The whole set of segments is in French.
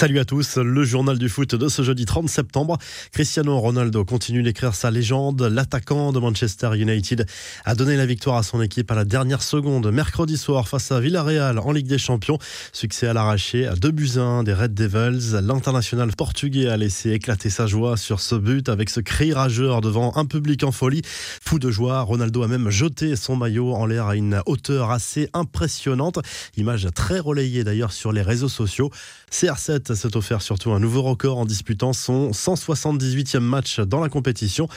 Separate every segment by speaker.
Speaker 1: Salut à tous, le journal du foot de ce jeudi 30 septembre. Cristiano Ronaldo continue d'écrire sa légende. L'attaquant de Manchester United a donné la victoire à son équipe à la dernière seconde mercredi soir face à Villarreal en Ligue des Champions. Succès à l'arraché à 2 buts 1 des Red Devils. L'international portugais a laissé éclater sa joie sur ce but avec ce cri rageur devant un public en folie. Fou de joie, Ronaldo a même jeté son maillot en l'air à une hauteur assez impressionnante. Image très relayée d'ailleurs sur les réseaux sociaux. CR7 s'est offert surtout un nouveau record en disputant son 178e match dans la compétition.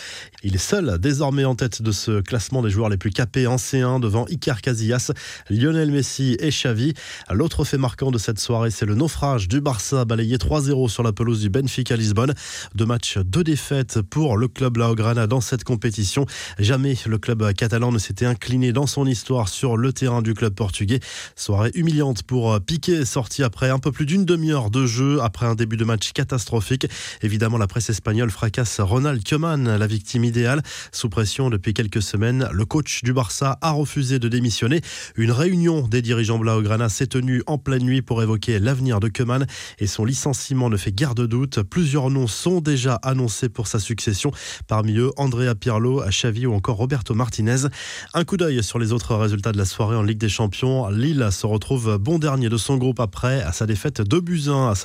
Speaker 1: Il est seul désormais en tête de ce classement des joueurs les plus capés en C1 devant Icar Casillas, Lionel Messi et Xavi. L'autre fait marquant de cette soirée, c'est le naufrage du Barça balayé 3-0 sur la pelouse du Benfica Lisbonne. Deux matchs, deux défaites pour le club Laograna dans cette compétition. Jamais le club catalan ne s'était incliné dans son histoire sur le terrain du club portugais. Soirée humiliante pour Piqué, sorti après un peu plus d'une demi-heure de jeu après un début de match catastrophique. Évidemment, la presse espagnole fracasse Ronald Koeman, la victime idéale. Sous pression depuis quelques semaines, le coach du Barça a refusé de démissionner. Une réunion des dirigeants Blaugrana s'est tenue en pleine nuit pour évoquer l'avenir de Koeman et son licenciement ne fait guère de doute. Plusieurs noms sont déjà annoncés pour sa succession. Parmi eux, Andrea Pirlo, Xavi ou encore Roberto Martinez. Un coup d'œil sur les autres résultats de la soirée en Ligue des Champions. Lille se retrouve bon dernier de son groupe après sa défaite 2 buts 1 à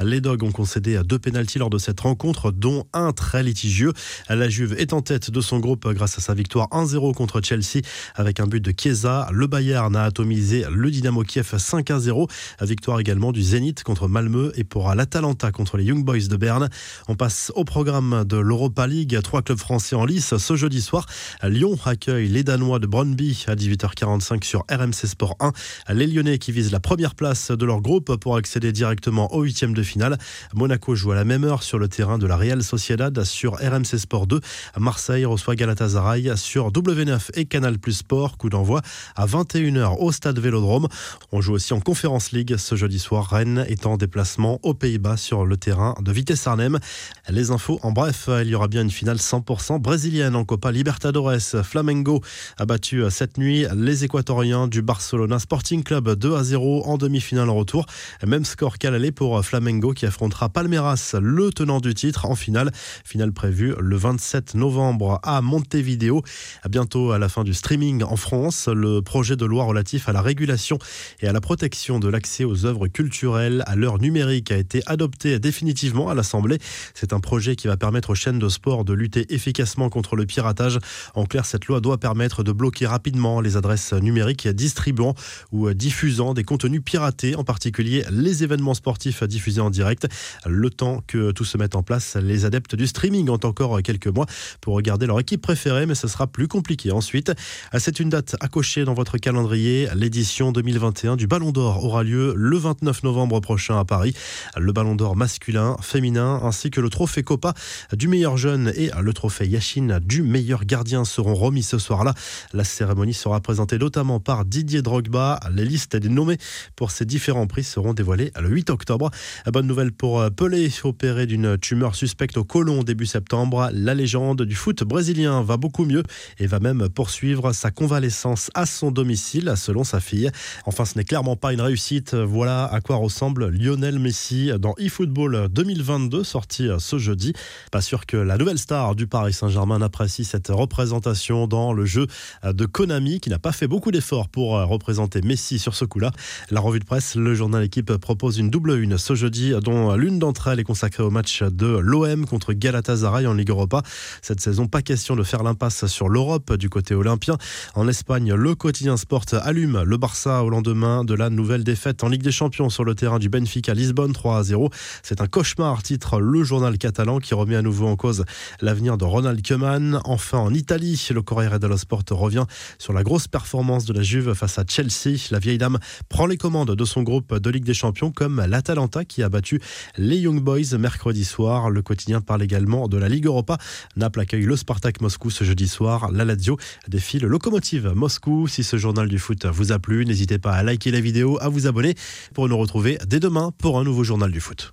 Speaker 1: Les Dogs ont concédé deux pénalties lors de cette rencontre, dont un très litigieux. La Juve est en tête de son groupe grâce à sa victoire 1-0 contre Chelsea avec un but de Chiesa. Le Bayern a atomisé le Dynamo Kiev 5-0. Victoire également du Zénith contre Malmö et pour l'Atalanta contre les Young Boys de Berne. On passe au programme de l'Europa League. Trois clubs français en lice ce jeudi soir. Lyon accueille les Danois de Brøndby à 18h45 sur RMC Sport 1. Les Lyonnais qui visent la première place de leur groupe pour accéder directement au huitième de finale. Monaco joue à la même heure sur le terrain de la Real Sociedad sur RMC Sport 2. Marseille reçoit Galatasaray sur W9 et Canal Plus Sport. Coup d'envoi à 21h au stade Vélodrome. On joue aussi en Conférence League ce jeudi soir. Rennes est en déplacement aux Pays-Bas sur le terrain de Vitesse Arnhem. Les infos en bref, il y aura bien une finale 100% brésilienne en Copa Libertadores. Flamengo a battu cette nuit les Équatoriens du Barcelona Sporting Club 2 à 0 en demi-finale retour. Même score qu'à l'aller pour Flamengo qui affrontera Palmeiras, le tenant du titre, en finale. Finale prévue le 27 novembre à Montevideo. À bientôt à la fin du streaming en France, le projet de loi relatif à la régulation et à la protection de l'accès aux œuvres culturelles à l'heure numérique a été adopté définitivement à l'Assemblée. C'est un projet qui va permettre aux chaînes de sport de lutter efficacement contre le piratage. En clair, cette loi doit permettre de bloquer rapidement les adresses numériques distribuant ou diffusant des contenus piratés, en particulier les événements sportifs diffusés en direct. Le temps que tout se mette en place, les adeptes du streaming ont encore quelques mois pour regarder leur équipe préférée, mais ce sera plus compliqué ensuite. C'est une date à cocher dans votre calendrier. L'édition 2021 du Ballon d'Or aura lieu le 29 novembre prochain à Paris. Le Ballon d'Or masculin, féminin, ainsi que le trophée Copa du meilleur jeune et le trophée Yachine du meilleur gardien seront remis ce soir-là. La cérémonie sera présentée notamment par Didier Drogba. Les listes des nommés pour ces différents prix seront dévoilées le 8 octobre. Bonne nouvelle pour euh, Pelé, opéré d'une tumeur suspecte au côlon début septembre. La légende du foot brésilien va beaucoup mieux et va même poursuivre sa convalescence à son domicile, selon sa fille. Enfin, ce n'est clairement pas une réussite. Voilà à quoi ressemble Lionel Messi dans eFootball 2022, sorti euh, ce jeudi. Pas sûr que la nouvelle star du Paris Saint-Germain apprécie cette représentation dans le jeu euh, de Konami, qui n'a pas fait beaucoup d'efforts pour représenter Messi sur ce coup-là. La revue de presse, le journal Équipe propose une double une ce jeudi, dont l'une d'entre elles est consacrée au match de l'OM contre Galatasaray en Ligue Europa. Cette saison, pas question de faire l'impasse sur l'Europe du côté olympien. En Espagne, le quotidien Sport allume le Barça au lendemain de la nouvelle défaite en Ligue des Champions sur le terrain du Benfica Lisbonne 3 à 0. C'est un cauchemar, titre le journal catalan qui remet à nouveau en cause l'avenir de Ronald Koeman. Enfin, en Italie, le Corriere dello Sport revient sur la grosse performance de la Juve face à Chelsea. La vieille dame prend les commandes de son groupe de Ligue des Champions comme l'Atalanta qui a battu les Young Boys mercredi soir. Le quotidien parle également de la Ligue Europa. Naples accueille le Spartak Moscou ce jeudi soir. La Lazio défile Locomotive Moscou. Si ce journal du foot vous a plu, n'hésitez pas à liker la vidéo, à vous abonner pour nous retrouver dès demain pour un nouveau journal du foot.